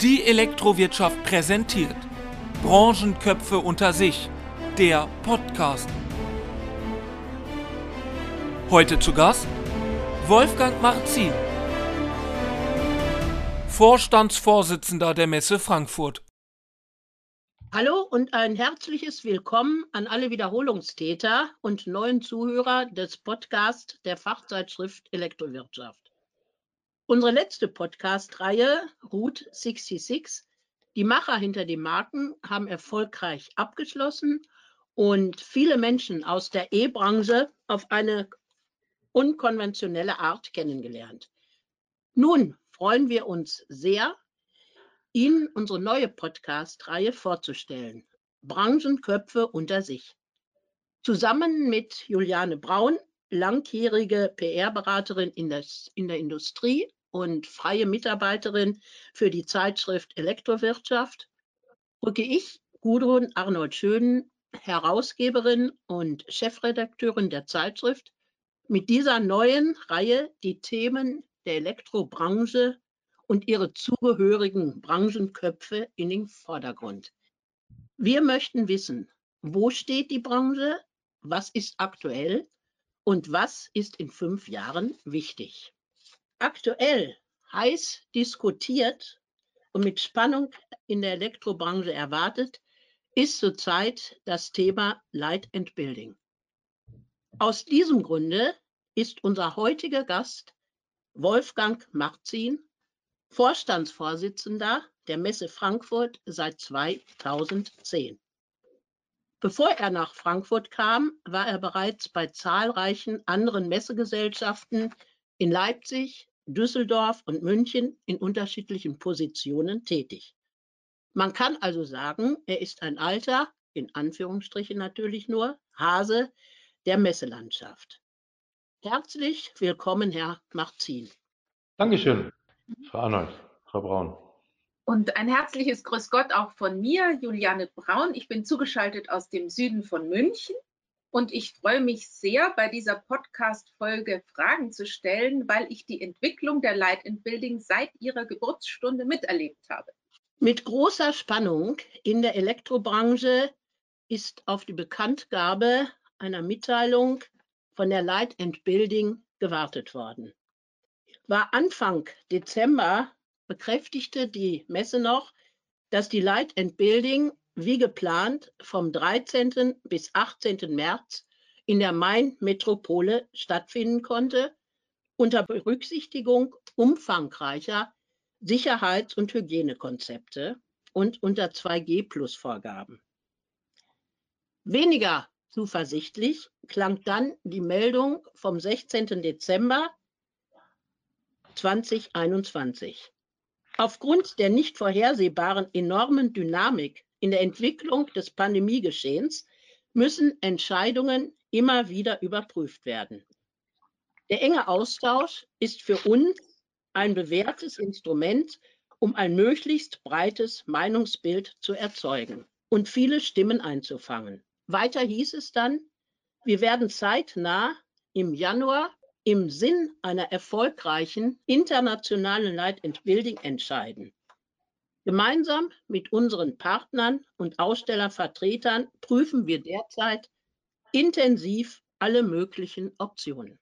Die Elektrowirtschaft präsentiert Branchenköpfe unter sich, der Podcast. Heute zu Gast Wolfgang Marzin, Vorstandsvorsitzender der Messe Frankfurt. Hallo und ein herzliches Willkommen an alle Wiederholungstäter und neuen Zuhörer des Podcasts der Fachzeitschrift Elektrowirtschaft. Unsere letzte Podcast-Reihe, Route 66, die Macher hinter den Marken haben erfolgreich abgeschlossen und viele Menschen aus der E-Branche auf eine unkonventionelle Art kennengelernt. Nun freuen wir uns sehr, Ihnen unsere neue Podcast-Reihe vorzustellen. Branchenköpfe unter sich. Zusammen mit Juliane Braun langjährige PR-Beraterin in, in der Industrie und freie Mitarbeiterin für die Zeitschrift Elektrowirtschaft, rücke ich, Gudrun Arnold Schönen, Herausgeberin und Chefredakteurin der Zeitschrift, mit dieser neuen Reihe die Themen der Elektrobranche und ihre zugehörigen Branchenköpfe in den Vordergrund. Wir möchten wissen, wo steht die Branche, was ist aktuell und was ist in fünf Jahren wichtig? Aktuell heiß diskutiert und mit Spannung in der Elektrobranche erwartet, ist zurzeit das Thema Light and Building. Aus diesem Grunde ist unser heutiger Gast Wolfgang Marzin, Vorstandsvorsitzender der Messe Frankfurt seit 2010. Bevor er nach Frankfurt kam, war er bereits bei zahlreichen anderen Messegesellschaften in Leipzig, Düsseldorf und München in unterschiedlichen Positionen tätig. Man kann also sagen, er ist ein alter, in Anführungsstrichen natürlich nur, Hase der Messelandschaft. Herzlich willkommen, Herr Marzin. Dankeschön, Frau Arnold, Frau Braun. Und ein herzliches Grüß Gott auch von mir, Juliane Braun. Ich bin zugeschaltet aus dem Süden von München und ich freue mich sehr, bei dieser Podcast-Folge Fragen zu stellen, weil ich die Entwicklung der Light and Building seit ihrer Geburtsstunde miterlebt habe. Mit großer Spannung in der Elektrobranche ist auf die Bekanntgabe einer Mitteilung von der Light Building gewartet worden. War Anfang Dezember bekräftigte die Messe noch, dass die Light and Building wie geplant vom 13. bis 18. März in der Main-Metropole stattfinden konnte, unter Berücksichtigung umfangreicher Sicherheits- und Hygienekonzepte und unter 2G-Plus-Vorgaben. Weniger zuversichtlich klang dann die Meldung vom 16. Dezember 2021. Aufgrund der nicht vorhersehbaren enormen Dynamik in der Entwicklung des Pandemiegeschehens müssen Entscheidungen immer wieder überprüft werden. Der enge Austausch ist für uns ein bewährtes Instrument, um ein möglichst breites Meinungsbild zu erzeugen und viele Stimmen einzufangen. Weiter hieß es dann, wir werden zeitnah im Januar im Sinn einer erfolgreichen internationalen Light and Building entscheiden. Gemeinsam mit unseren Partnern und Ausstellervertretern prüfen wir derzeit intensiv alle möglichen Optionen.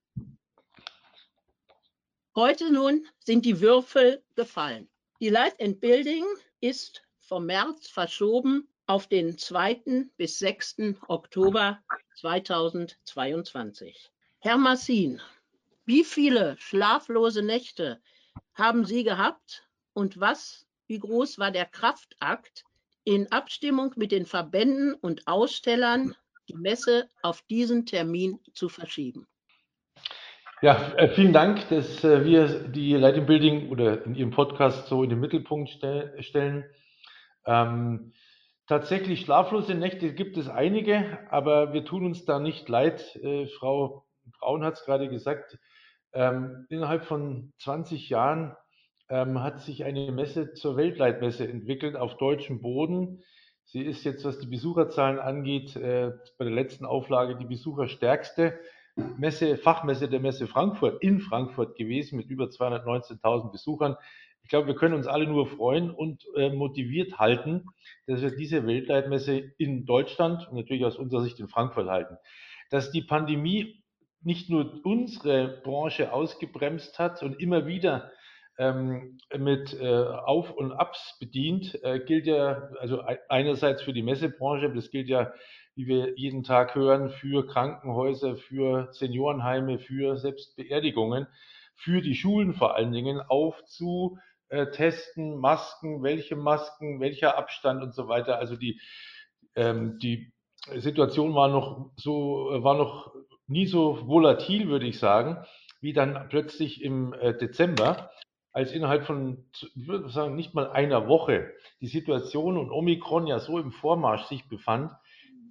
Heute nun sind die Würfel gefallen. Die Light and Building ist vom März verschoben auf den 2. bis 6. Oktober 2022. Herr Massin, wie viele schlaflose Nächte haben Sie gehabt und was, wie groß war der Kraftakt, in Abstimmung mit den Verbänden und Ausstellern die Messe auf diesen Termin zu verschieben? Ja, äh, vielen Dank, dass äh, wir die Lighting Building oder in Ihrem Podcast so in den Mittelpunkt stellen. Ähm, tatsächlich schlaflose Nächte gibt es einige, aber wir tun uns da nicht leid. Äh, Frau Braun hat es gerade gesagt, ähm, innerhalb von 20 Jahren ähm, hat sich eine Messe zur Weltleitmesse entwickelt auf deutschem Boden. Sie ist jetzt, was die Besucherzahlen angeht, äh, bei der letzten Auflage die besucherstärkste Messe, Fachmesse der Messe Frankfurt in Frankfurt gewesen mit über 219.000 Besuchern. ich glaube, wir können uns alle nur freuen und äh, motiviert halten, dass wir diese Weltleitmesse in Deutschland und natürlich aus unserer Sicht in Frankfurt halten. Dass die Pandemie nicht nur unsere Branche ausgebremst hat und immer wieder ähm, mit äh, Auf- und Abs bedient, äh, gilt ja also einerseits für die Messebranche, das gilt ja, wie wir jeden Tag hören, für Krankenhäuser, für Seniorenheime, für Selbstbeerdigungen, für die Schulen vor allen Dingen aufzu äh, testen, Masken, welche Masken, welcher Abstand und so weiter. Also die, ähm, die Situation war noch so, war noch nie so volatil, würde ich sagen, wie dann plötzlich im äh, Dezember, als innerhalb von, ich würde sagen, nicht mal einer Woche die Situation und Omikron ja so im Vormarsch sich befand,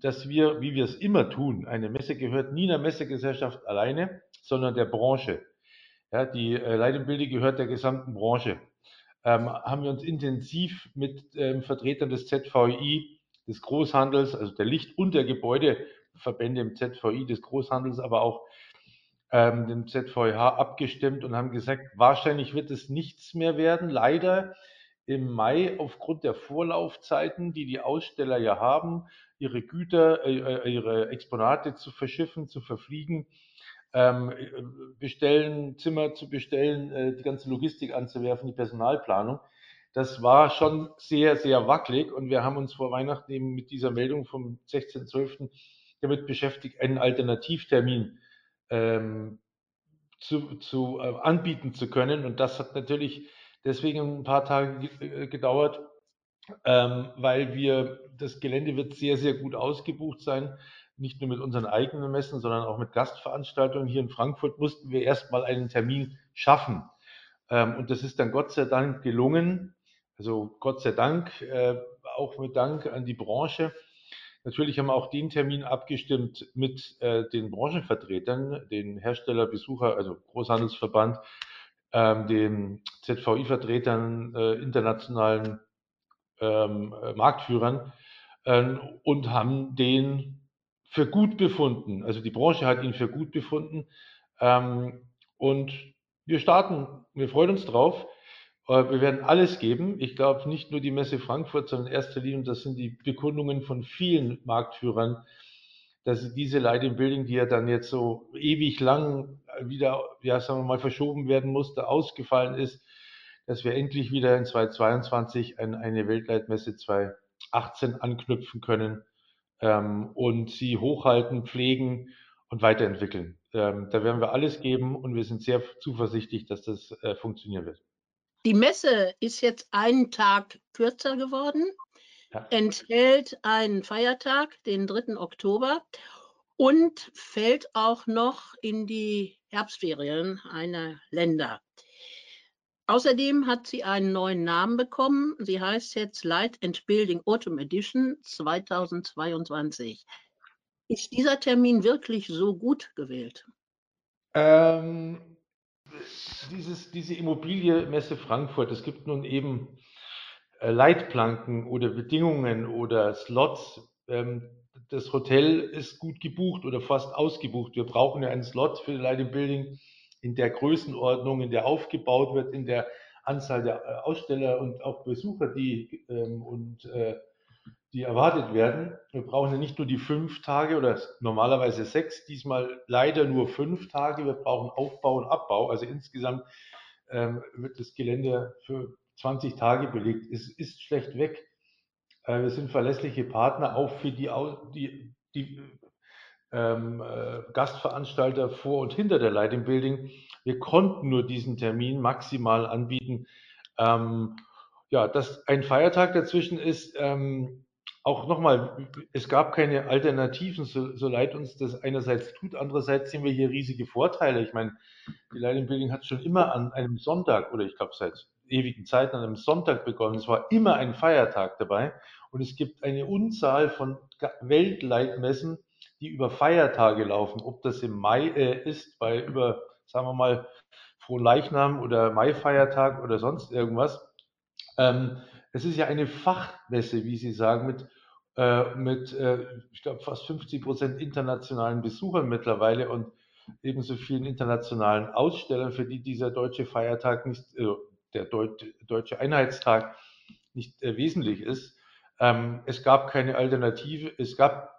dass wir, wie wir es immer tun, eine Messe gehört nie einer Messegesellschaft alleine, sondern der Branche. Ja, die äh, Leitbilde gehört der gesamten Branche ähm, haben wir uns intensiv mit ähm, Vertretern des ZVI, des Großhandels, also der Licht- und der Gebäudeverbände im ZVI des Großhandels, aber auch ähm, dem ZVH abgestimmt und haben gesagt, wahrscheinlich wird es nichts mehr werden. Leider im Mai aufgrund der Vorlaufzeiten, die die Aussteller ja haben, ihre Güter, äh, äh ihre Exponate zu verschiffen, zu verfliegen, ähm, bestellen, Zimmer zu bestellen, äh, die ganze Logistik anzuwerfen, die Personalplanung. Das war schon sehr, sehr wackelig und wir haben uns vor Weihnachten eben mit dieser Meldung vom 16.12. damit beschäftigt, einen Alternativtermin ähm, zu, zu äh, anbieten zu können. Und das hat natürlich deswegen ein paar Tage äh, gedauert, ähm, weil wir, das Gelände wird sehr, sehr gut ausgebucht sein nicht nur mit unseren eigenen Messen, sondern auch mit Gastveranstaltungen. Hier in Frankfurt mussten wir erstmal einen Termin schaffen. Ähm, und das ist dann Gott sei Dank gelungen. Also Gott sei Dank, äh, auch mit Dank an die Branche. Natürlich haben wir auch den Termin abgestimmt mit äh, den Branchenvertretern, den Hersteller, Besucher, also Großhandelsverband, ähm, den ZVI-Vertretern, äh, internationalen ähm, Marktführern und haben den für gut befunden. Also die Branche hat ihn für gut befunden. Ähm, und wir starten, wir freuen uns drauf. Wir werden alles geben. Ich glaube nicht nur die Messe Frankfurt, sondern in erster Linie, das sind die Bekundungen von vielen Marktführern, dass diese Light in Building, die ja dann jetzt so ewig lang wieder, ja, sagen wir mal, verschoben werden musste, ausgefallen ist, dass wir endlich wieder in 2022 an eine Weltleitmesse 2018 anknüpfen können ähm, und sie hochhalten, pflegen und weiterentwickeln. Ähm, da werden wir alles geben und wir sind sehr zuversichtlich, dass das äh, funktionieren wird. Die Messe ist jetzt einen Tag kürzer geworden, ja. enthält einen Feiertag, den 3. Oktober, und fällt auch noch in die Herbstferien einer Länder. Außerdem hat sie einen neuen Namen bekommen. Sie heißt jetzt Light and Building Autumn Edition 2022. Ist dieser Termin wirklich so gut gewählt? Ähm, dieses, diese Immobilienmesse Frankfurt, es gibt nun eben äh, Leitplanken oder Bedingungen oder Slots. Ähm, das Hotel ist gut gebucht oder fast ausgebucht. Wir brauchen ja einen Slot für Light and Building in der Größenordnung, in der aufgebaut wird, in der Anzahl der äh, Aussteller und auch Besucher, die ähm, und äh, die erwartet werden. Wir brauchen ja nicht nur die fünf Tage oder normalerweise sechs, diesmal leider nur fünf Tage. Wir brauchen Aufbau und Abbau. Also insgesamt ähm, wird das Gelände für 20 Tage belegt. Es ist schlecht weg. Äh, wir sind verlässliche Partner auch für die, die, die ähm, äh, Gastveranstalter vor und hinter der Lighting Building. Wir konnten nur diesen Termin maximal anbieten. Ähm, ja, dass ein Feiertag dazwischen ist, ähm, auch nochmal, es gab keine Alternativen, so, so leid uns das einerseits tut, andererseits sehen wir hier riesige Vorteile. Ich meine, die Lighting Building hat schon immer an einem Sonntag oder ich glaube seit ewigen Zeiten an einem Sonntag begonnen. Es war immer ein Feiertag dabei und es gibt eine Unzahl von Weltleitmessen, die über Feiertage laufen, ob das im Mai äh, ist, bei über, sagen wir mal, Frohleichnam oder Maifeiertag oder sonst irgendwas. Ähm, es ist ja eine Fachmesse, wie Sie sagen, mit, äh, mit äh, ich glaube, fast 50 Prozent internationalen Besuchern mittlerweile und ebenso vielen internationalen Ausstellern, für die dieser deutsche Feiertag nicht, äh, der Deut Deutsche Einheitstag nicht äh, wesentlich ist. Ähm, es gab keine Alternative, es gab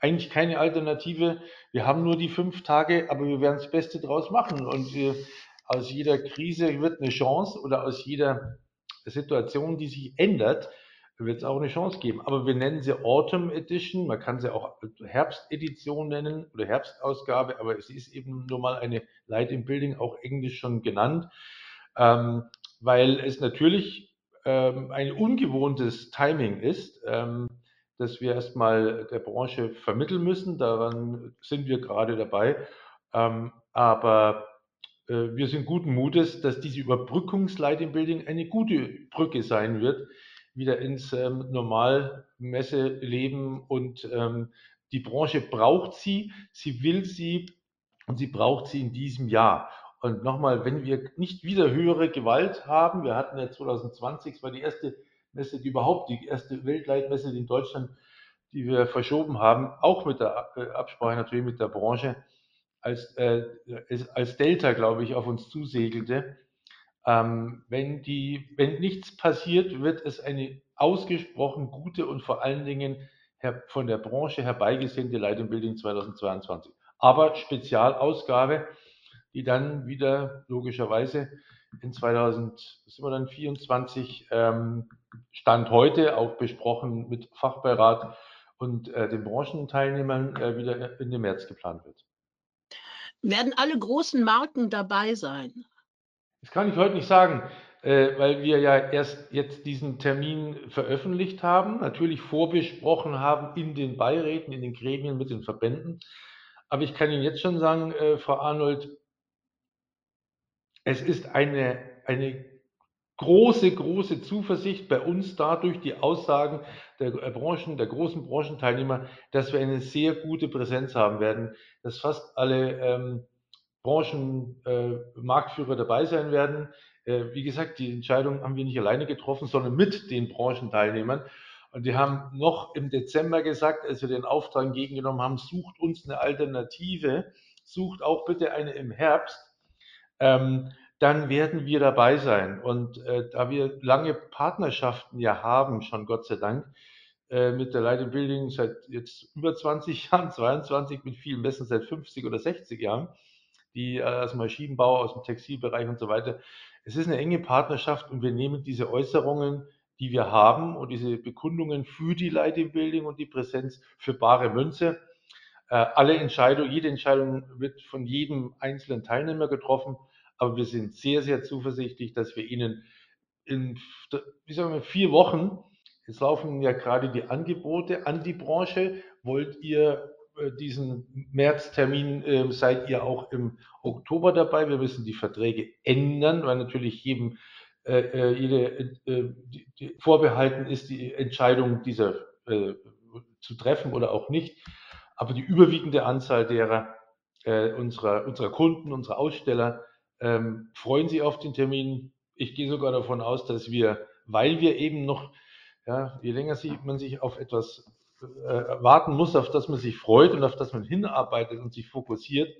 eigentlich keine Alternative. Wir haben nur die fünf Tage, aber wir werden das Beste draus machen. Und wir, aus jeder Krise wird eine Chance oder aus jeder Situation, die sich ändert, wird es auch eine Chance geben. Aber wir nennen sie Autumn Edition, man kann sie auch Herbstedition nennen oder Herbstausgabe, aber es ist eben nur mal eine Light in Building, auch Englisch schon genannt, ähm, weil es natürlich ähm, ein ungewohntes Timing ist, ähm, das wir erstmal der Branche vermitteln müssen. Daran sind wir gerade dabei. Ähm, aber wir sind guten Mutes, dass diese Überbrückungslight in Building eine gute Brücke sein wird, wieder ins ähm, Normalmesseleben und ähm, die Branche braucht sie, sie will sie und sie braucht sie in diesem Jahr. Und nochmal, wenn wir nicht wieder höhere Gewalt haben, wir hatten ja 2020, es war die erste Messe, die überhaupt, die erste Weltleitmesse in Deutschland, die wir verschoben haben, auch mit der äh, Absprache natürlich mit der Branche, als, äh, als Delta, glaube ich, auf uns zusegelte. Ähm, wenn, die, wenn nichts passiert, wird es eine ausgesprochen gute und vor allen Dingen von der Branche herbeigesehnte and Building 2022. Aber Spezialausgabe, die dann wieder logischerweise in 2024 ähm, Stand heute auch besprochen mit Fachbeirat und äh, den Branchenteilnehmern äh, wieder in den März geplant wird. Werden alle großen Marken dabei sein? Das kann ich heute nicht sagen, äh, weil wir ja erst jetzt diesen Termin veröffentlicht haben, natürlich vorbesprochen haben in den Beiräten, in den Gremien mit den Verbänden. Aber ich kann Ihnen jetzt schon sagen, äh, Frau Arnold, es ist eine, eine große, große Zuversicht bei uns dadurch, die Aussagen der Branchen, der großen Branchenteilnehmer, dass wir eine sehr gute Präsenz haben werden, dass fast alle ähm, Branchenmarktführer äh, dabei sein werden. Äh, wie gesagt, die Entscheidung haben wir nicht alleine getroffen, sondern mit den Branchenteilnehmern. Und die haben noch im Dezember gesagt, als wir den Auftrag entgegengenommen haben, sucht uns eine Alternative, sucht auch bitte eine im Herbst. Ähm, dann werden wir dabei sein. Und äh, da wir lange Partnerschaften ja haben, schon Gott sei Dank, äh, mit der Light Building seit jetzt über 20 Jahren, 22 mit vielen Messen seit 50 oder 60 Jahren, die äh, aus dem Maschinenbau, aus dem Textilbereich und so weiter. Es ist eine enge Partnerschaft und wir nehmen diese Äußerungen, die wir haben und diese Bekundungen für die Lighting Building und die Präsenz für bare Münze. Äh, alle Entscheidungen, jede Entscheidung wird von jedem einzelnen Teilnehmer getroffen, aber wir sind sehr, sehr zuversichtlich, dass wir Ihnen in, wie sagen wir, vier Wochen, jetzt laufen ja gerade die Angebote an die Branche, wollt ihr äh, diesen Märztermin äh, seid ihr auch im Oktober dabei. Wir müssen die Verträge ändern, weil natürlich jedem äh, äh jede, äh, die, die vorbehalten ist, die Entscheidung dieser äh, zu treffen oder auch nicht. Aber die überwiegende Anzahl derer unserer, unserer Kunden, unserer Aussteller ähm, freuen sich auf den Termin. Ich gehe sogar davon aus, dass wir, weil wir eben noch, ja, je länger man sich auf etwas äh, warten muss, auf das man sich freut und auf das man hinarbeitet und sich fokussiert,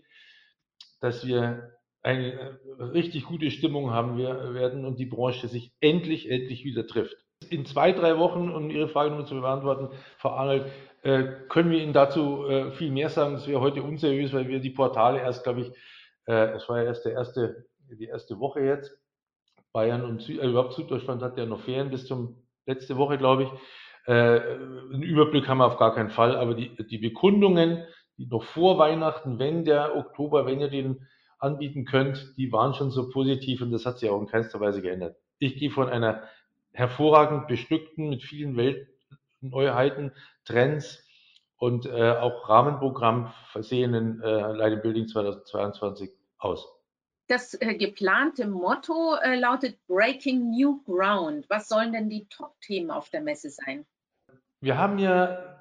dass wir eine äh, richtig gute Stimmung haben wir, werden und die Branche sich endlich, endlich wieder trifft. In zwei, drei Wochen, um Ihre Frage nur zu beantworten, Frau Arnold, äh, können wir Ihnen dazu äh, viel mehr sagen. Das wäre heute unseriös, weil wir die Portale erst, glaube ich, äh, es war ja erst der erste, die erste Woche jetzt. Bayern und Süd, äh, überhaupt Süddeutschland hat ja noch Ferien bis zum letzte Woche, glaube ich. Äh, einen Überblick haben wir auf gar keinen Fall, aber die, die Bekundungen, die noch vor Weihnachten, wenn der Oktober, wenn ihr den anbieten könnt, die waren schon so positiv und das hat sich auch in keinster Weise geändert. Ich gehe von einer hervorragend bestückten, mit vielen Weltneuheiten, Trends und äh, auch Rahmenprogramm versehenen äh, Light Building 2022 aus. Das äh, geplante Motto äh, lautet Breaking New Ground. Was sollen denn die Top-Themen auf der Messe sein? Wir haben ja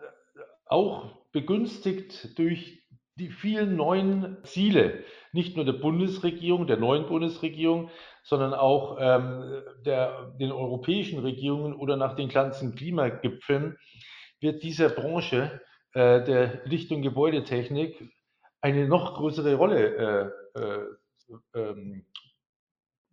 auch begünstigt durch die vielen neuen Ziele, nicht nur der Bundesregierung, der neuen Bundesregierung, sondern auch ähm, der, den europäischen Regierungen oder nach den ganzen Klimagipfeln, wird dieser Branche äh, der Licht- und Gebäudetechnik eine noch größere Rolle äh, äh, ähm,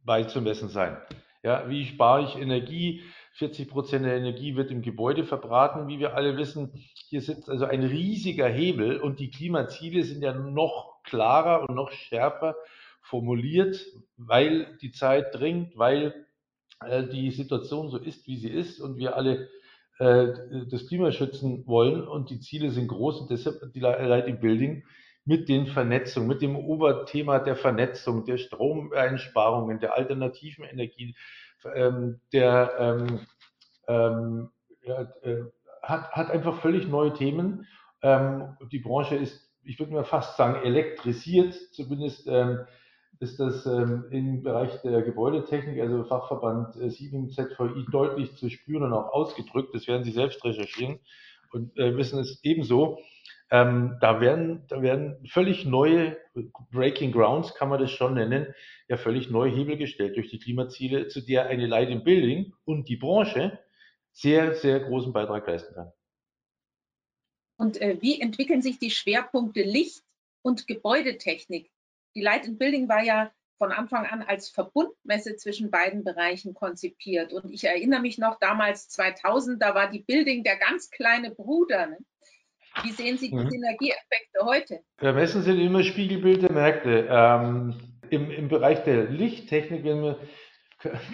beizumessen sein. Ja, wie spare ich Energie? 40 Prozent der Energie wird im Gebäude verbraten, wie wir alle wissen. Hier sitzt also ein riesiger Hebel und die Klimaziele sind ja noch klarer und noch schärfer formuliert, weil die Zeit dringt, weil äh, die Situation so ist, wie sie ist und wir alle äh, das Klima schützen wollen und die Ziele sind groß und deshalb die Lighting Building mit den Vernetzungen, mit dem Oberthema der Vernetzung, der Stromeinsparungen, der alternativen Energie, ähm, der ähm, ähm, äh, hat, hat einfach völlig neue Themen. Ähm, die Branche ist, ich würde mal fast sagen, elektrisiert, zumindest ähm, ist das ähm, im Bereich der Gebäudetechnik, also Fachverband äh, 7 ZVI, deutlich zu spüren und auch ausgedrückt. Das werden Sie selbst recherchieren und äh, wissen es ebenso. Ähm, da, werden, da werden völlig neue Breaking Grounds, kann man das schon nennen, ja völlig neue Hebel gestellt durch die Klimaziele, zu der eine Light in Building und die Branche sehr, sehr großen Beitrag leisten kann. Und äh, wie entwickeln sich die Schwerpunkte Licht und Gebäudetechnik? Die Light in Building war ja von Anfang an als Verbundmesse zwischen beiden Bereichen konzipiert. Und ich erinnere mich noch damals 2000, da war die Building der ganz kleine Bruder. Ne? Wie sehen Sie die mhm. Synergieeffekte heute? Ja, Messen sind immer Spiegelbild der Märkte. Ähm, im, Im Bereich der Lichttechnik, wenn wir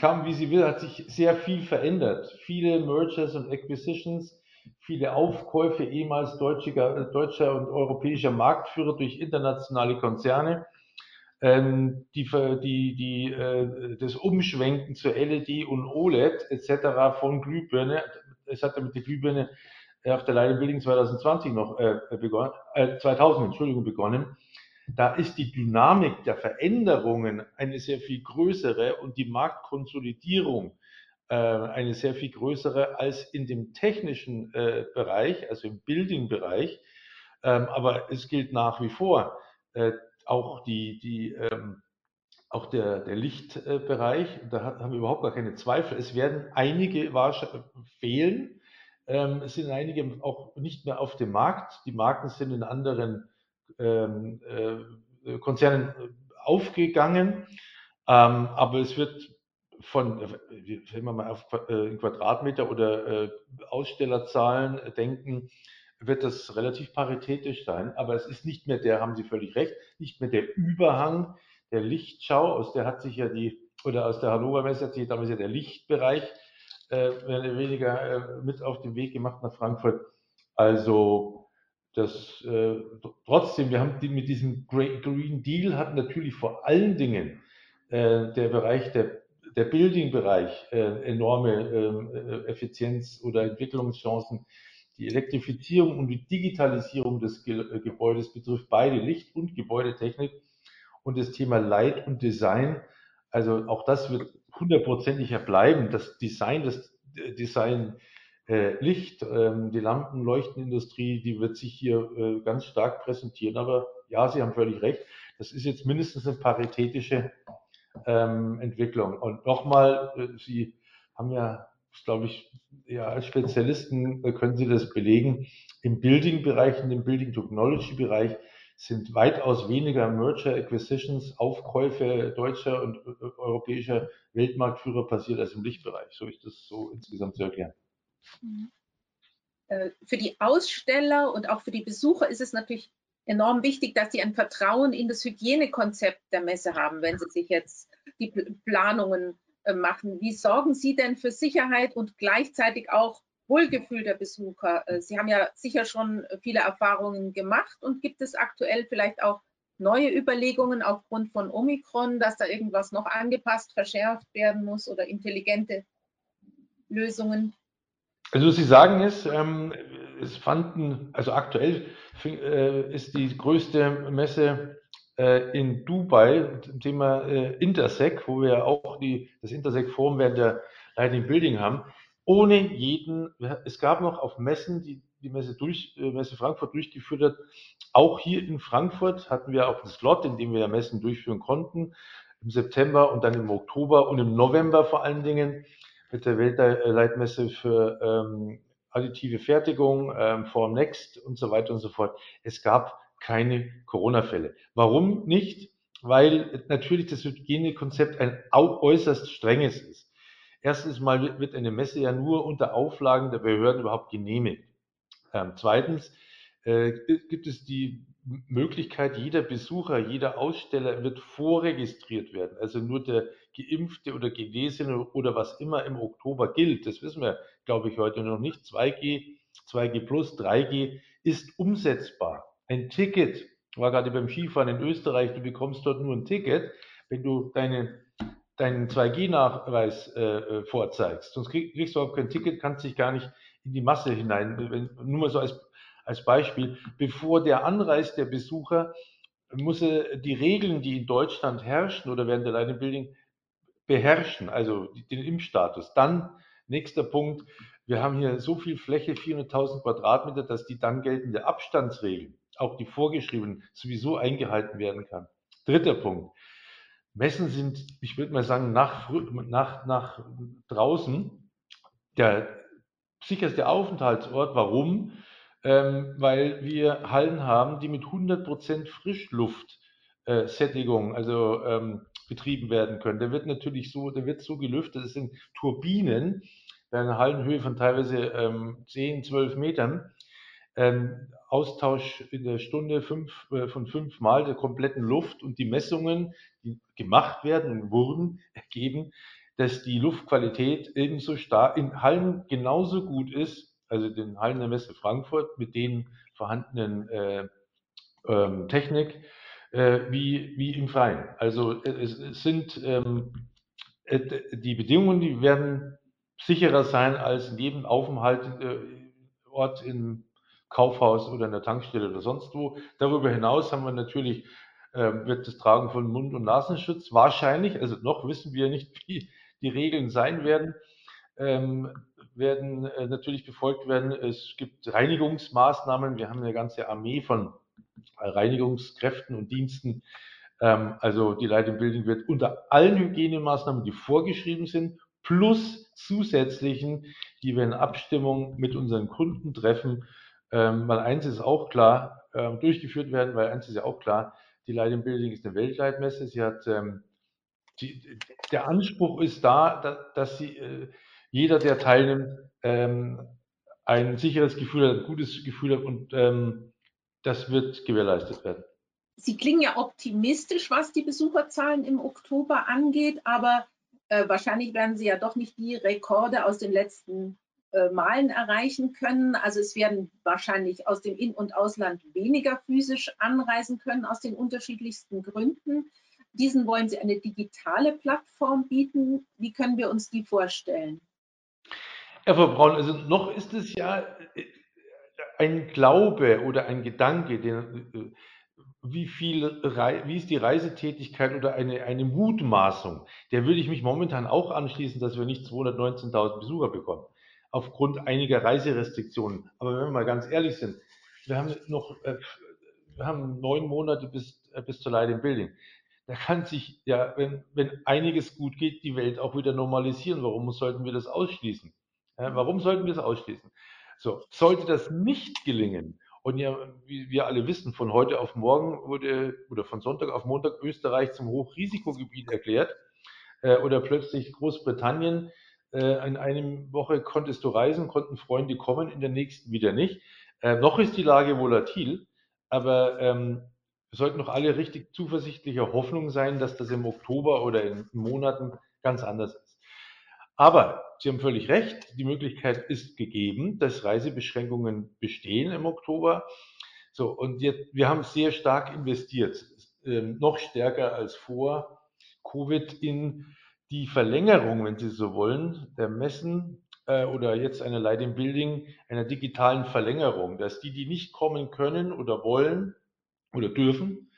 kam, wie sie will, hat sich sehr viel verändert. Viele Mergers und Acquisitions, viele Aufkäufe ehemals deutscher, deutscher und europäischer Marktführer durch internationale Konzerne. Ähm, die, die, die, äh, das Umschwenken zur LED und OLED etc. von Glühbirne, es hat damit die Glühbirne auf der Building 2020 noch äh, begonnen, äh, 2000, Entschuldigung, begonnen. Da ist die Dynamik der Veränderungen eine sehr viel größere und die Marktkonsolidierung äh, eine sehr viel größere als in dem technischen äh, Bereich, also im Building-Bereich. Ähm, aber es gilt nach wie vor äh, auch die, die ähm, auch der, der Lichtbereich, da haben wir überhaupt gar keine Zweifel. Es werden einige fehlen, ähm, es sind einige auch nicht mehr auf dem Markt. Die Marken sind in anderen ähm, äh, Konzernen äh, aufgegangen, ähm, aber es wird von, wenn wir mal auf äh, Quadratmeter oder äh, Ausstellerzahlen denken, wird das relativ paritätisch sein. Aber es ist nicht mehr der, haben Sie völlig recht, nicht mehr der Überhang der Lichtschau, aus der hat sich ja die, oder aus der Hannover Messe hat sich damals ja der Lichtbereich äh, weniger äh, mit auf den Weg gemacht nach Frankfurt. Also das äh, trotzdem, wir haben die, mit diesem Green Deal hat natürlich vor allen Dingen äh, der Bereich der der Building-Bereich äh, enorme ähm, äh, Effizienz oder Entwicklungschancen. Die Elektrifizierung und die Digitalisierung des Ge äh, Gebäudes betrifft beide Licht- und Gebäudetechnik und das Thema Light und Design. Also auch das wird hundertprozentiger bleiben. Das Design, das Design äh, Licht, ähm, die Lampenleuchtenindustrie, die wird sich hier äh, ganz stark präsentieren. Aber ja, Sie haben völlig recht. Das ist jetzt mindestens eine paritätische ähm, Entwicklung. Und nochmal, äh, Sie haben ja, glaube ich, ja, als Spezialisten äh, können Sie das belegen. Im Building-Bereich, in dem Building Technology-Bereich sind weitaus weniger Merger Acquisitions, Aufkäufe deutscher und äh, europäischer Weltmarktführer passiert als im Lichtbereich. So ist das so insgesamt zu erklären. Mhm. Äh, für die Aussteller und auch für die Besucher ist es natürlich enorm wichtig, dass sie ein Vertrauen in das Hygienekonzept der Messe haben, wenn sie sich jetzt die Planungen äh, machen. Wie sorgen Sie denn für Sicherheit und gleichzeitig auch Wohlgefühl der Besucher? Äh, sie haben ja sicher schon viele Erfahrungen gemacht und gibt es aktuell vielleicht auch neue Überlegungen aufgrund von Omikron, dass da irgendwas noch angepasst, verschärft werden muss oder intelligente Lösungen? Also Sie sagen es, ähm, es fanden, also aktuell äh, ist die größte Messe äh, in Dubai zum Thema äh, Intersec, wo wir auch die, das Intersec-Forum während der Lighting Building haben, ohne jeden, es gab noch auf Messen, die die Messe, durch, äh, Messe Frankfurt durchgeführt hat, auch hier in Frankfurt hatten wir auch einen Slot, in dem wir Messen durchführen konnten, im September und dann im Oktober und im November vor allen Dingen mit der Weltleitmesse für ähm, additive Fertigung, ähm, Next und so weiter und so fort. Es gab keine Corona-Fälle. Warum nicht? Weil natürlich das Hygienekonzept ein äußerst strenges ist. Erstens mal wird eine Messe ja nur unter Auflagen der Behörden überhaupt genehmigt. Ähm, zweitens äh, gibt es die Möglichkeit, jeder Besucher, jeder Aussteller wird vorregistriert werden. Also nur der Geimpfte oder Genesene oder was immer im Oktober gilt, das wissen wir, glaube ich, heute noch nicht. 2G, 2G plus, 3G ist umsetzbar. Ein Ticket, war gerade beim Skifahren in Österreich, du bekommst dort nur ein Ticket, wenn du deine, deinen 2G-Nachweis äh, äh, vorzeigst. Sonst krieg, kriegst du auch kein Ticket, kannst dich gar nicht in die Masse hinein. Nur mal so als als Beispiel, bevor der anreist, der Besucher, muss er die Regeln, die in Deutschland herrschen oder während der Line beherrschen, also den Impfstatus. Dann, nächster Punkt, wir haben hier so viel Fläche, 400.000 Quadratmeter, dass die dann geltende Abstandsregeln, auch die vorgeschriebenen, sowieso eingehalten werden kann. Dritter Punkt. Messen sind, ich würde mal sagen, nach, nach, nach draußen der sicherste Aufenthaltsort. Warum? ähm, weil wir Hallen haben, die mit 100% Frischluftsättigung, äh, also ähm, betrieben werden können. Der wird natürlich so, der wird so gelüftet, es sind Turbinen bei einer Hallenhöhe von teilweise ähm, 10, 12 Metern. Ähm, Austausch in der Stunde fünf, äh, von fünf Mal der kompletten Luft und die Messungen, die gemacht werden und wurden, ergeben, dass die Luftqualität ebenso stark in Hallen genauso gut ist also den Hallen der Messe Frankfurt mit den vorhandenen äh, ähm, Technik äh, wie, wie im Freien. Also äh, es, es sind ähm, äh, die Bedingungen, die werden sicherer sein als neben Aufenthaltsort im Kaufhaus oder in der Tankstelle oder sonst wo. Darüber hinaus haben wir natürlich, äh, wird das Tragen von Mund- und Nasenschutz wahrscheinlich, also noch wissen wir nicht, wie die Regeln sein werden, ähm, werden äh, natürlich befolgt werden. Es gibt Reinigungsmaßnahmen. Wir haben eine ganze Armee von Reinigungskräften und Diensten. Ähm, also die Light Building wird unter allen Hygienemaßnahmen, die vorgeschrieben sind, plus zusätzlichen, die wir in Abstimmung mit unseren Kunden treffen, ähm, weil eins ist auch klar, ähm, durchgeführt werden, weil eins ist ja auch klar, die Light Building ist eine Weltleitmesse. Sie hat die, der Anspruch ist da, dass, dass sie äh, jeder, der teilnimmt, ähm, ein sicheres Gefühl hat, ein gutes Gefühl hat und ähm, das wird gewährleistet werden. Sie klingen ja optimistisch, was die Besucherzahlen im Oktober angeht, aber äh, wahrscheinlich werden Sie ja doch nicht die Rekorde aus den letzten Malen erreichen können. Also es werden wahrscheinlich aus dem In- und Ausland weniger physisch anreisen können, aus den unterschiedlichsten Gründen. Diesen wollen Sie eine digitale Plattform bieten. Wie können wir uns die vorstellen? Herr Frau Braun, also noch ist es ja äh, ein Glaube oder ein Gedanke, den, äh, wie viel, wie ist die Reisetätigkeit oder eine, eine Mutmaßung, der würde ich mich momentan auch anschließen, dass wir nicht 219.000 Besucher bekommen, aufgrund einiger Reiserestriktionen. Aber wenn wir mal ganz ehrlich sind, wir haben noch, äh, wir haben neun Monate bis, bis zur Light in Building da kann sich ja, wenn, wenn einiges gut geht, die Welt auch wieder normalisieren. Warum sollten wir das ausschließen? Warum sollten wir das ausschließen? So, sollte das nicht gelingen, und ja, wie wir alle wissen, von heute auf morgen wurde, oder von Sonntag auf Montag Österreich zum Hochrisikogebiet erklärt, äh, oder plötzlich Großbritannien, äh, in einem Woche konntest du reisen, konnten Freunde kommen, in der nächsten wieder nicht. Äh, noch ist die Lage volatil, aber ähm, wir sollten doch alle richtig zuversichtlicher Hoffnung sein, dass das im Oktober oder in Monaten ganz anders ist. Aber Sie haben völlig recht, die Möglichkeit ist gegeben, dass Reisebeschränkungen bestehen im Oktober. So, und jetzt, wir haben sehr stark investiert, äh, noch stärker als vor Covid in die Verlängerung, wenn Sie so wollen, der Messen äh, oder jetzt einer Light in Building, einer digitalen Verlängerung, dass die, die nicht kommen können oder wollen, oder dürfen,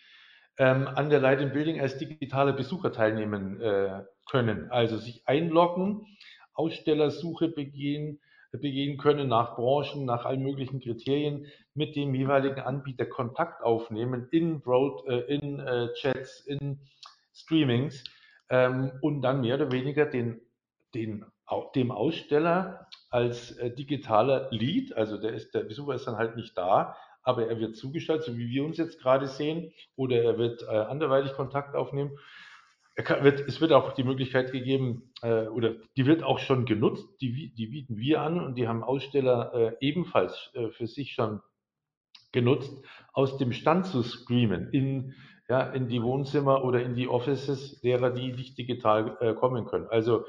ähm, an der Light in Building als digitale Besucher teilnehmen äh, können. Also sich einloggen, Ausstellersuche begehen, begehen können nach Branchen, nach allen möglichen Kriterien, mit dem jeweiligen Anbieter Kontakt aufnehmen in, Broad, äh, in äh, Chats, in Streamings ähm, und dann mehr oder weniger den, den, dem Aussteller als äh, digitaler Lead, also der, ist, der Besucher ist dann halt nicht da, aber er wird zugestellt, so wie wir uns jetzt gerade sehen, oder er wird äh, anderweitig Kontakt aufnehmen. wird, es wird auch die Möglichkeit gegeben, äh, oder die wird auch schon genutzt, die, die bieten wir an und die haben Aussteller äh, ebenfalls äh, für sich schon genutzt, aus dem Stand zu streamen in, ja, in die Wohnzimmer oder in die Offices derer, die nicht digital äh, kommen können. Also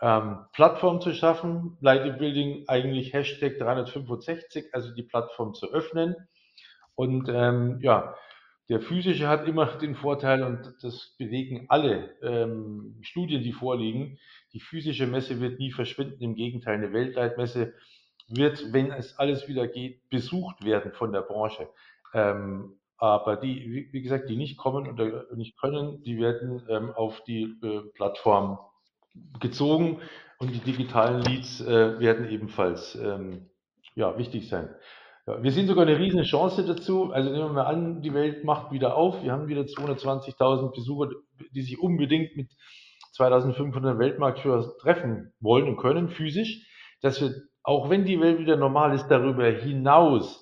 ähm, Plattform zu schaffen, Lighting Building eigentlich Hashtag 365, also die Plattform zu öffnen. Und ähm, ja, der physische hat immer den Vorteil, und das bewegen alle ähm, Studien, die vorliegen, die physische Messe wird nie verschwinden. Im Gegenteil, eine Weltleitmesse wird, wenn es alles wieder geht, besucht werden von der Branche. Ähm, aber die, wie, gesagt, die nicht kommen oder nicht können, die werden ähm, auf die äh, Plattform gezogen und die digitalen Leads äh, werden ebenfalls ähm, ja, wichtig sein. Ja, wir sehen sogar eine riesen Chance dazu. Also nehmen wir mal an, die Welt macht wieder auf. Wir haben wieder 220.000 Besucher, die sich unbedingt mit 2500 Weltmarktführern treffen wollen und können, physisch, dass wir, auch wenn die Welt wieder normal ist, darüber hinaus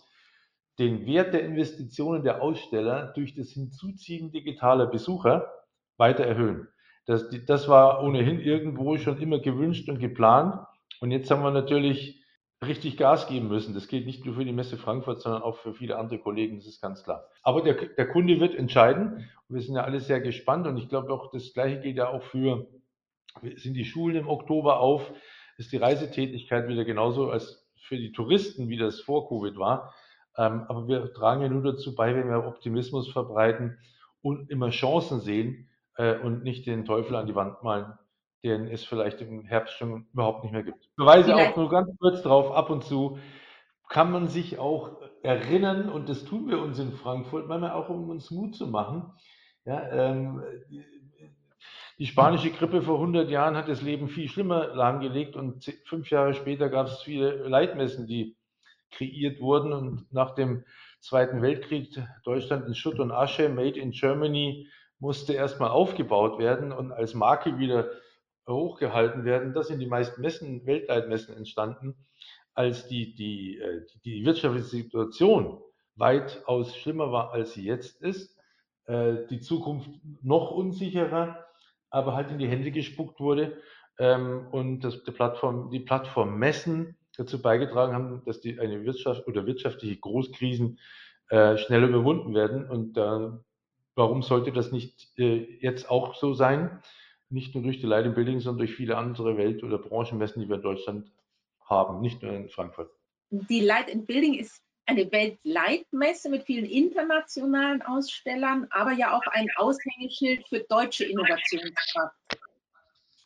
den Wert der Investitionen der Aussteller durch das Hinzuziehen digitaler Besucher weiter erhöhen. Das, das war ohnehin irgendwo schon immer gewünscht und geplant. Und jetzt haben wir natürlich richtig Gas geben müssen. Das gilt nicht nur für die Messe Frankfurt, sondern auch für viele andere Kollegen, das ist ganz klar. Aber der, der Kunde wird entscheiden. Und wir sind ja alle sehr gespannt. Und ich glaube auch, das Gleiche gilt ja auch für, sind die Schulen im Oktober auf, ist die Reisetätigkeit wieder genauso als für die Touristen, wie das vor Covid war. Ähm, aber wir tragen ja nur dazu bei, wenn wir Optimismus verbreiten und immer Chancen sehen, äh, und nicht den Teufel an die Wand malen, den es vielleicht im Herbst schon überhaupt nicht mehr gibt. Ich verweise auch nur ganz kurz drauf, ab und zu kann man sich auch erinnern, und das tun wir uns in Frankfurt, manchmal auch, um uns Mut zu machen. Ja, ähm, die spanische Grippe vor 100 Jahren hat das Leben viel schlimmer lahmgelegt und fünf Jahre später gab es viele Leitmessen, die kreiert wurden und nach dem Zweiten Weltkrieg Deutschland in Schutt und Asche, Made in Germany, musste erstmal aufgebaut werden und als Marke wieder hochgehalten werden. Das sind die meisten Messen, Weltleitmessen entstanden, als die, die, äh, die, wirtschaftliche Situation weitaus schlimmer war, als sie jetzt ist. Äh, die Zukunft noch unsicherer, aber halt in die Hände gespuckt wurde ähm, und das, die Plattform, die Plattform Messen dazu beigetragen haben, dass die eine Wirtschaft oder wirtschaftliche Großkrisen äh, schneller überwunden werden. Und da Warum sollte das nicht äh, jetzt auch so sein? Nicht nur durch die Light Building, sondern durch viele andere Welt- oder Branchenmessen, die wir in Deutschland haben, nicht nur in Frankfurt. Die Light Building ist eine Weltleitmesse mit vielen internationalen Ausstellern, aber ja auch ein Aushängeschild für deutsche Innovationskraft.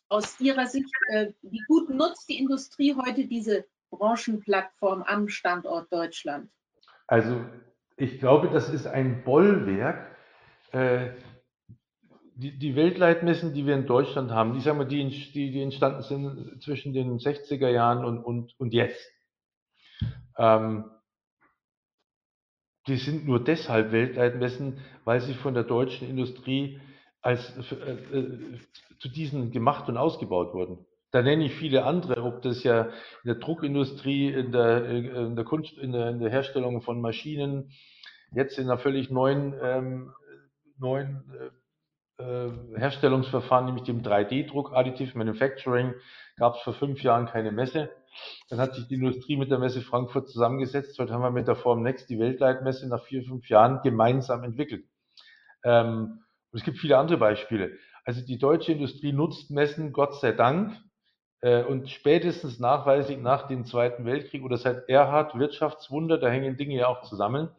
Aus Ihrer Sicht, äh, wie gut nutzt die Industrie heute diese Branchenplattform am Standort Deutschland? Also ich glaube, das ist ein Bollwerk äh, die, Weltleitmessen, die wir in Deutschland haben, die, sagen wir, die, die, die entstanden sind zwischen den 60er Jahren und, und, und jetzt, ähm, die sind nur deshalb Weltleitmessen, weil sie von der deutschen Industrie als, äh, äh, zu diesen gemacht und ausgebaut wurden. Da nenne ich viele andere, ob das ja in der Druckindustrie, in der, in der Kunst, in der, in der Herstellung von Maschinen, jetzt in einer völlig neuen ähm, neuen äh, äh, Herstellungsverfahren, nämlich dem 3D-Druck, Additive Manufacturing, gab es vor fünf Jahren keine Messe. Dann hat sich die Industrie mit der Messe Frankfurt zusammengesetzt. Heute haben wir mit der Form Next die Weltleitmesse nach vier, fünf Jahren gemeinsam entwickelt. Ähm, und es gibt viele andere Beispiele. Also die deutsche Industrie nutzt Messen, Gott sei Dank. Äh, und spätestens nachweislich nach dem Zweiten Weltkrieg oder seit Erhard Wirtschaftswunder, da hängen Dinge ja auch zusammen,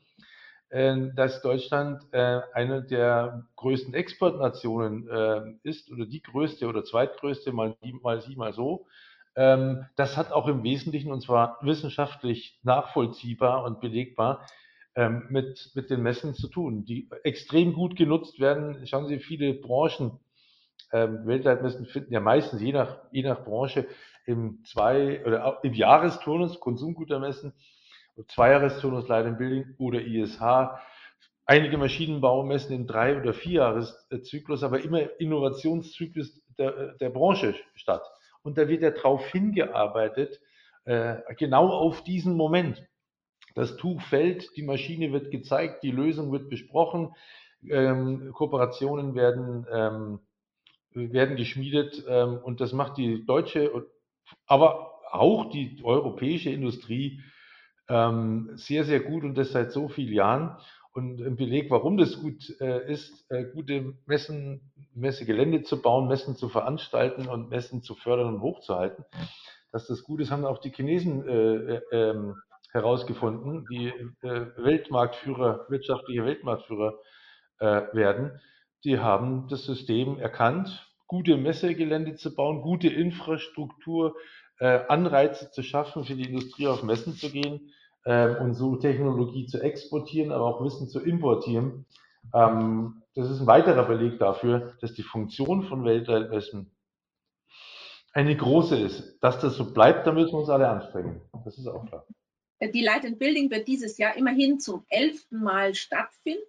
äh, dass Deutschland äh, eine der größten Exportnationen äh, ist oder die größte oder zweitgrößte, mal, mal sie, mal so. Ähm, das hat auch im Wesentlichen, und zwar wissenschaftlich nachvollziehbar und belegbar, ähm, mit, mit den Messen zu tun, die extrem gut genutzt werden. Schauen Sie, viele Branchen, ähm, Weltleitmessen finden ja meistens, je nach, je nach Branche, im zwei oder im Jahresturnus, Konsumgütermessen, Zweijahrestonus Light and Building oder ISH. Einige Maschinenbau messen in drei- oder vierjahreszyklus, aber immer Innovationszyklus der, der Branche statt. Und da wird ja darauf hingearbeitet, äh, genau auf diesen Moment. Das Tuch fällt, die Maschine wird gezeigt, die Lösung wird besprochen, ähm, Kooperationen werden ähm, werden geschmiedet ähm, und das macht die deutsche, aber auch die europäische Industrie ähm, sehr, sehr gut und das seit so vielen Jahren. Und ein Beleg, warum das gut äh, ist, äh, gute Messen, Messegelände zu bauen, Messen zu veranstalten und Messen zu fördern und hochzuhalten, dass das gut ist, haben auch die Chinesen äh, ähm, herausgefunden, die äh, Weltmarktführer, wirtschaftliche Weltmarktführer äh, werden. Die haben das System erkannt, gute Messegelände zu bauen, gute Infrastruktur, äh, Anreize zu schaffen, für die Industrie auf Messen zu gehen äh, und so Technologie zu exportieren, aber auch Wissen zu importieren. Ähm, das ist ein weiterer Beleg dafür, dass die Funktion von Weltmessen eine große ist. Dass das so bleibt, da müssen wir uns alle anstrengen. Das ist auch klar. Die Light and Building wird dieses Jahr immerhin zum elften Mal stattfinden.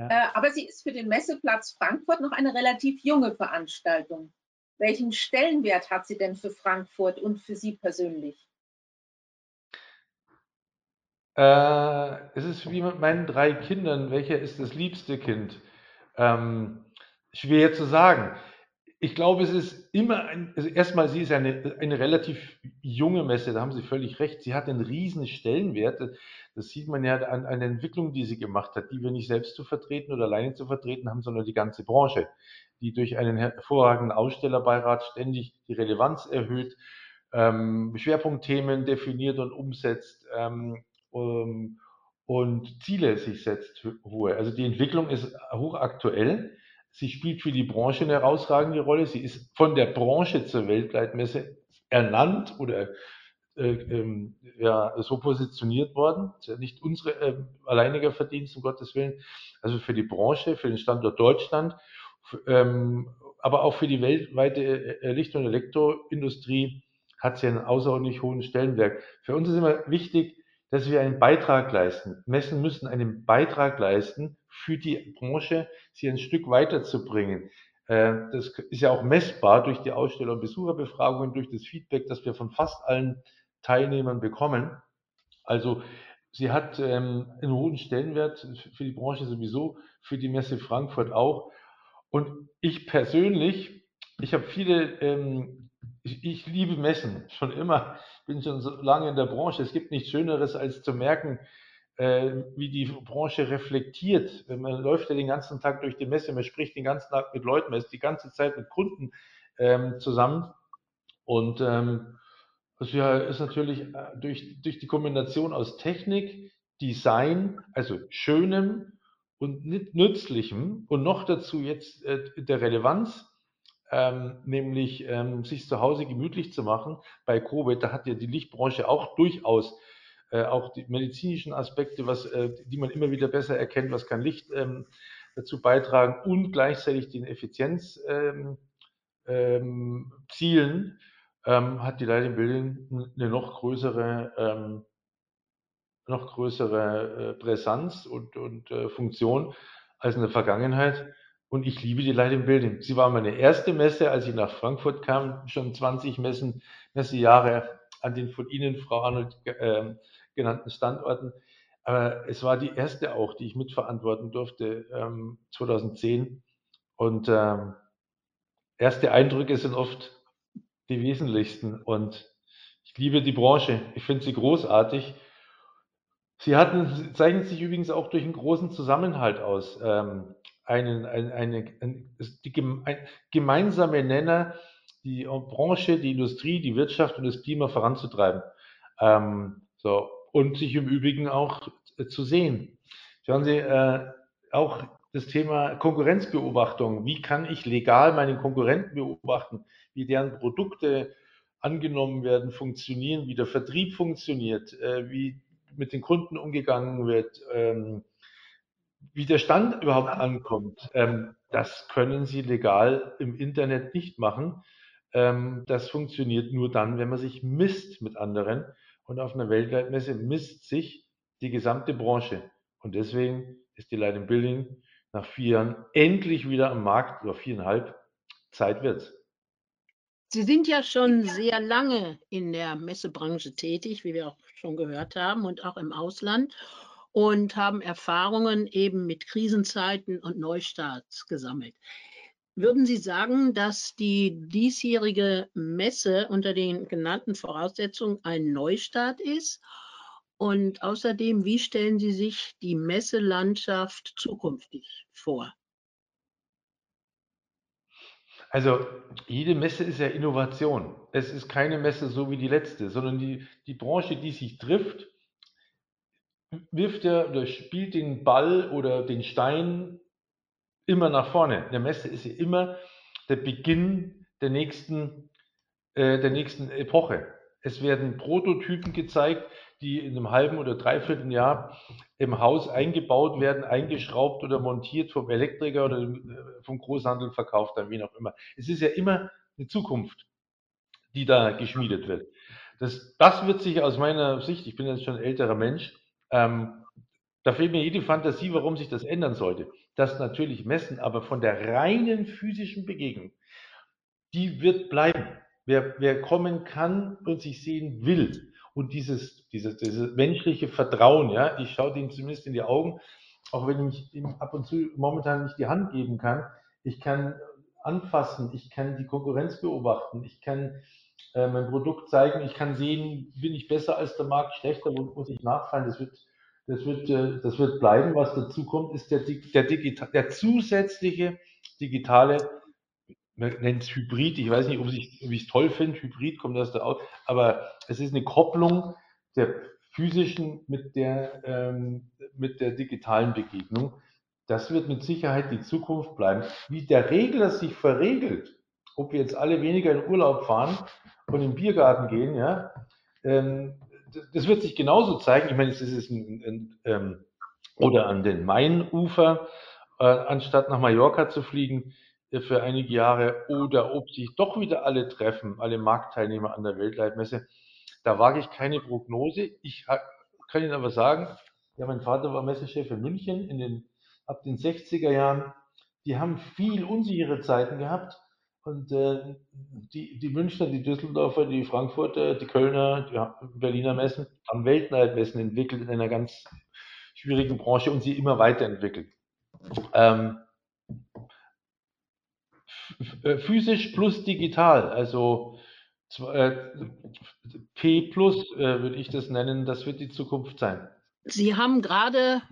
Ja. Äh, aber sie ist für den Messeplatz Frankfurt noch eine relativ junge Veranstaltung. Welchen Stellenwert hat sie denn für Frankfurt und für Sie persönlich? Äh, es ist wie mit meinen drei Kindern. Welcher ist das liebste Kind? Ähm, schwer zu sagen. Ich glaube, es ist immer ein, also erstmal, sie ist eine, eine relativ junge Messe, da haben Sie völlig recht. Sie hat einen riesen Stellenwert. Das sieht man ja an, an der Entwicklung, die sie gemacht hat, die wir nicht selbst zu vertreten oder alleine zu vertreten haben, sondern die ganze Branche die durch einen hervorragenden Ausstellerbeirat ständig die Relevanz erhöht, ähm, Schwerpunktthemen definiert und umsetzt ähm, um, und Ziele sich setzt hohe. Also die Entwicklung ist hochaktuell. Sie spielt für die Branche eine herausragende Rolle. Sie ist von der Branche zur Weltleitmesse ernannt oder äh, ähm, ja, so positioniert worden. Ja nicht unsere äh, alleiniger Verdienst, um Gottes Willen. Also für die Branche, für den Standort Deutschland ähm, aber auch für die weltweite äh, Licht- und Elektroindustrie hat sie einen außerordentlich hohen Stellenwert. Für uns ist immer wichtig, dass wir einen Beitrag leisten. Messen müssen einen Beitrag leisten, für die Branche sie ein Stück weiterzubringen. Äh, das ist ja auch messbar durch die Aussteller- und Besucherbefragungen, durch das Feedback, das wir von fast allen Teilnehmern bekommen. Also sie hat ähm, einen hohen Stellenwert für die Branche sowieso, für die Messe Frankfurt auch. Und ich persönlich, ich habe viele, ähm, ich, ich, liebe Messen, schon immer, bin schon so lange in der Branche. Es gibt nichts Schöneres, als zu merken, äh, wie die Branche reflektiert. Man läuft ja den ganzen Tag durch die Messe, man spricht den ganzen Tag mit Leuten, man ist die ganze Zeit mit Kunden ähm, zusammen. Und ähm, das ist natürlich äh, durch, durch die Kombination aus Technik, Design, also schönem und nützlichem und noch dazu jetzt äh, der Relevanz, ähm, nämlich ähm, sich zu Hause gemütlich zu machen. Bei Covid, da hat ja die Lichtbranche auch durchaus äh, auch die medizinischen Aspekte, was, äh, die man immer wieder besser erkennt, was kann Licht ähm, dazu beitragen und gleichzeitig den Effizienzzielen ähm, ähm, ähm, hat die Light Building eine noch größere ähm, noch größere äh, Präsenz und, und äh, Funktion als in der Vergangenheit. Und ich liebe die Light in Building. Sie war meine erste Messe, als ich nach Frankfurt kam, schon 20 Messen, Messejahre an den von Ihnen, Frau Arnold, äh, genannten Standorten. Aber es war die erste auch, die ich mitverantworten durfte, ähm, 2010. Und ähm, erste Eindrücke sind oft die wesentlichsten. Und ich liebe die Branche. Ich finde sie großartig. Sie hatten, zeichnen sich übrigens auch durch einen großen Zusammenhalt aus. Ähm, einen, ein, eine, ein, die, ein gemeinsame Nenner, die Branche, die Industrie, die Wirtschaft und das Klima voranzutreiben. Ähm, so, und sich im Übrigen auch äh, zu sehen. Schauen Sie, äh, auch das Thema Konkurrenzbeobachtung. Wie kann ich legal meinen Konkurrenten beobachten, wie deren Produkte angenommen werden, funktionieren, wie der Vertrieb funktioniert, äh, wie mit den Kunden umgegangen wird, ähm, wie der Stand überhaupt ankommt, ähm, das können Sie legal im Internet nicht machen. Ähm, das funktioniert nur dann, wenn man sich misst mit anderen. Und auf einer Weltleitmesse misst sich die gesamte Branche. Und deswegen ist die Light in Building nach vier Jahren endlich wieder am Markt, oder viereinhalb. Zeit wird's. Sie sind ja schon sehr lange in der Messebranche tätig, wie wir auch schon gehört haben, und auch im Ausland und haben Erfahrungen eben mit Krisenzeiten und Neustarts gesammelt. Würden Sie sagen, dass die diesjährige Messe unter den genannten Voraussetzungen ein Neustart ist? Und außerdem, wie stellen Sie sich die Messelandschaft zukünftig vor? Also jede Messe ist ja Innovation. Es ist keine Messe so wie die letzte, sondern die, die Branche, die sich trifft, wirft ja oder spielt den Ball oder den Stein immer nach vorne. Eine Messe ist ja immer der Beginn der nächsten, äh, der nächsten Epoche. Es werden Prototypen gezeigt, die in einem halben oder dreiviertel Jahr im Haus eingebaut werden, eingeschraubt oder montiert vom Elektriker oder äh, vom Großhandel verkauft, dann wie auch immer. Es ist ja immer eine Zukunft, die da geschmiedet wird. Das, das wird sich aus meiner Sicht, ich bin jetzt schon ein älterer Mensch, ähm, da fehlt mir jede Fantasie, warum sich das ändern sollte. Das natürlich messen, aber von der reinen physischen Begegnung, die wird bleiben. Wer, wer kommen kann und sich sehen will und dieses, dieses, dieses menschliche Vertrauen, ja, ich schaue dem zumindest in die Augen, auch wenn ich ihm ab und zu momentan nicht die Hand geben kann. Ich kann anfassen, ich kann die Konkurrenz beobachten, ich kann äh, mein Produkt zeigen, ich kann sehen, bin ich besser als der Markt, schlechter, wo muss ich nachfallen. Das wird das wird, äh, das wird bleiben. Was dazu kommt, ist der, der, digital, der zusätzliche digitale, man nennt es Hybrid. Ich weiß nicht, ob ich es toll finde. Hybrid kommt das da aus. Aber es ist eine Kopplung der physischen mit der, ähm, mit der digitalen Begegnung. Das wird mit Sicherheit die Zukunft bleiben. Wie der Regler sich verregelt, ob wir jetzt alle weniger in Urlaub fahren und in den Biergarten gehen, ja, ähm, das wird sich genauso zeigen. Ich meine, es ist ein, ein, ähm, oder an den Mainufer, äh, anstatt nach Mallorca zu fliegen äh, für einige Jahre, oder ob sich doch wieder alle treffen, alle Marktteilnehmer an der Weltleitmesse. Da wage ich keine Prognose. Ich kann Ihnen aber sagen, ja, mein Vater war Messechef in München in den, ab den 60er Jahren. Die haben viel unsichere Zeiten gehabt und äh, die, die Münchner, die Düsseldorfer, die Frankfurter, die Kölner, die Berliner Messen haben Weltleitmessen entwickelt in einer ganz schwierigen Branche und sie immer weiterentwickelt. Ähm, äh, physisch plus digital, also äh, P plus äh, würde ich das nennen, das wird die Zukunft sein. Sie haben gerade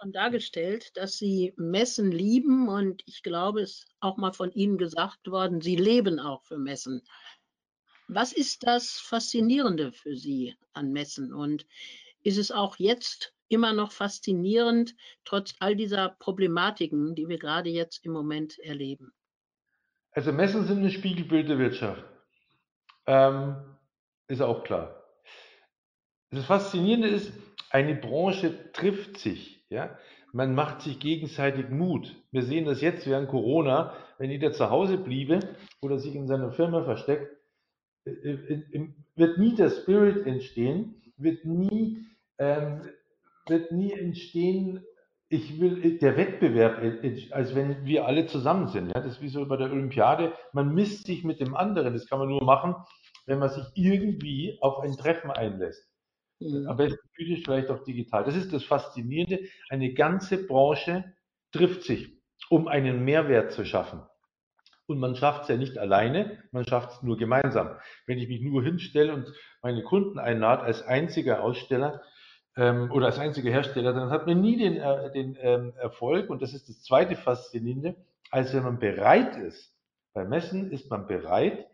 schon dargestellt, dass Sie Messen lieben und ich glaube, es ist auch mal von Ihnen gesagt worden, Sie leben auch für Messen. Was ist das Faszinierende für Sie an Messen und ist es auch jetzt immer noch faszinierend, trotz all dieser Problematiken, die wir gerade jetzt im Moment erleben? Also Messen sind ein Spiegelbild der Wirtschaft. Ähm, ist auch klar. Das Faszinierende ist, eine Branche trifft sich. Ja? Man macht sich gegenseitig Mut. Wir sehen das jetzt während Corona, wenn jeder zu Hause bliebe oder sich in seiner Firma versteckt, äh, äh, wird nie der Spirit entstehen, wird nie, ähm, wird nie entstehen, ich will äh, der Wettbewerb, als wenn wir alle zusammen sind. Ja? Das ist wie so bei der Olympiade. Man misst sich mit dem anderen. Das kann man nur machen, wenn man sich irgendwie auf ein Treffen einlässt. Mhm. Am besten physisch, vielleicht auch digital. Das ist das Faszinierende. Eine ganze Branche trifft sich, um einen Mehrwert zu schaffen. Und man schafft es ja nicht alleine, man schafft es nur gemeinsam. Wenn ich mich nur hinstelle und meine Kunden einlade als einziger Aussteller ähm, oder als einziger Hersteller, dann hat man nie den, äh, den ähm, Erfolg. Und das ist das zweite Faszinierende, als wenn man bereit ist. Bei Messen ist man bereit,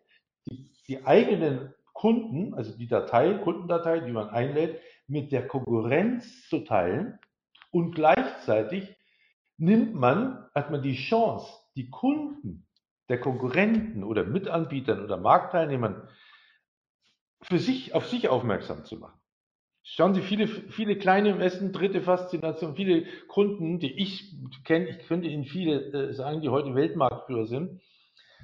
die, die eigenen Kunden, also die Datei, Kundendatei, die man einlädt, mit der Konkurrenz zu teilen und gleichzeitig nimmt man, hat man die Chance, die Kunden der Konkurrenten oder Mitanbietern oder Marktteilnehmern für sich, auf sich aufmerksam zu machen. Schauen Sie, viele, viele kleine Messen, dritte Faszination, viele Kunden, die ich kenne, ich könnte Ihnen viele äh, sagen, die heute Weltmarktführer sind,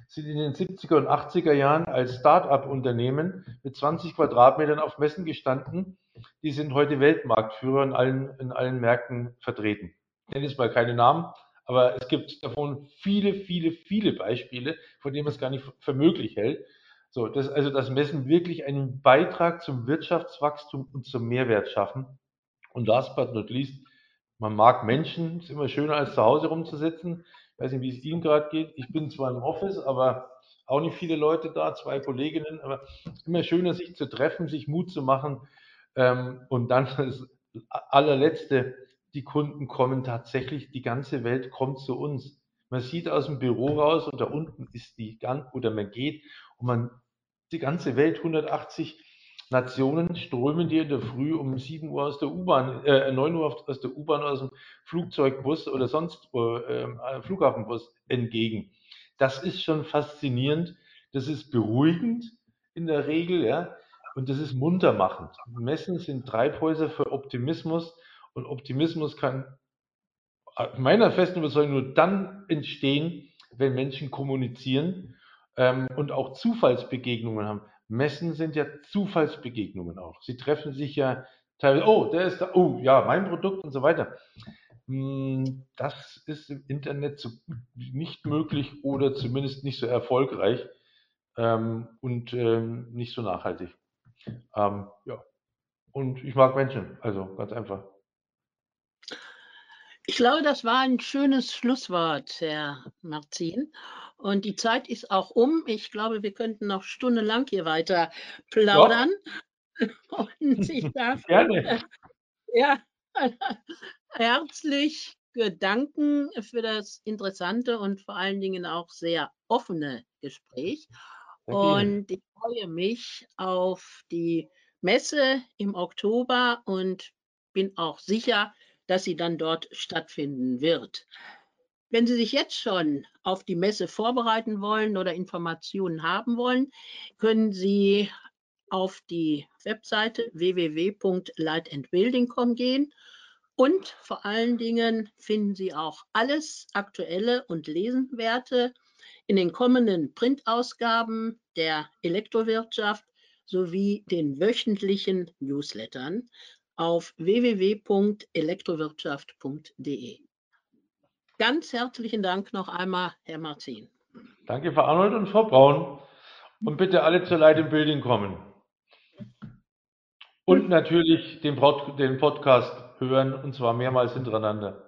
sind in den 70er und 80er Jahren als Start-up-Unternehmen mit 20 Quadratmetern auf Messen gestanden. Die sind heute Weltmarktführer in allen, in allen Märkten vertreten. Ich nenne jetzt mal keine Namen, aber es gibt davon viele, viele, viele Beispiele, von denen man es gar nicht für möglich hält. So, dass also das Messen wirklich einen Beitrag zum Wirtschaftswachstum und zum Mehrwert schaffen. Und last but not least, man mag Menschen, ist immer schöner als zu Hause rumzusitzen. Ich weiß nicht, wie es Ihnen gerade geht. Ich bin zwar im Office, aber auch nicht viele Leute da, zwei Kolleginnen, aber immer schöner, sich zu treffen, sich Mut zu machen. Ähm, und dann das allerletzte, die Kunden kommen tatsächlich, die ganze Welt kommt zu uns. Man sieht aus dem Büro raus und da unten ist die, oder man geht und man, die ganze Welt, 180 Nationen strömen dir in der Früh um 7 Uhr aus der U-Bahn, äh, 9 Uhr aus der U-Bahn, aus dem Flugzeugbus oder sonst äh, äh, Flughafenbus entgegen. Das ist schon faszinierend. Das ist beruhigend in der Regel, ja. Und das ist muntermachend. Messen sind Treibhäuser für Optimismus und Optimismus kann meiner festen Überzeugung nur dann entstehen, wenn Menschen kommunizieren ähm, und auch Zufallsbegegnungen haben. Messen sind ja Zufallsbegegnungen auch. Sie treffen sich ja teilweise, oh, der ist da, oh, ja, mein Produkt und so weiter. Hm, das ist im Internet so nicht möglich oder zumindest nicht so erfolgreich ähm, und ähm, nicht so nachhaltig. Ähm, ja. Und ich mag Menschen, also ganz einfach. Ich glaube, das war ein schönes Schlusswort, Herr Marzin. Und die Zeit ist auch um. Ich glaube, wir könnten noch stundenlang hier weiter plaudern. Ja. Und ich darf Gerne. ja, herzlich danken für das interessante und vor allen Dingen auch sehr offene Gespräch. Und ich freue mich auf die Messe im Oktober und bin auch sicher, dass sie dann dort stattfinden wird. Wenn Sie sich jetzt schon auf die Messe vorbereiten wollen oder Informationen haben wollen, können Sie auf die Webseite www.lightandbuilding.com gehen und vor allen Dingen finden Sie auch alles Aktuelle und Lesenwerte in den kommenden Printausgaben der Elektrowirtschaft sowie den wöchentlichen Newslettern auf www.elektrowirtschaft.de. Ganz herzlichen Dank noch einmal, Herr Marzin. Danke, Frau Arnold und Frau Braun. Und bitte alle zur Light in Building kommen. Und natürlich den Podcast hören, und zwar mehrmals hintereinander.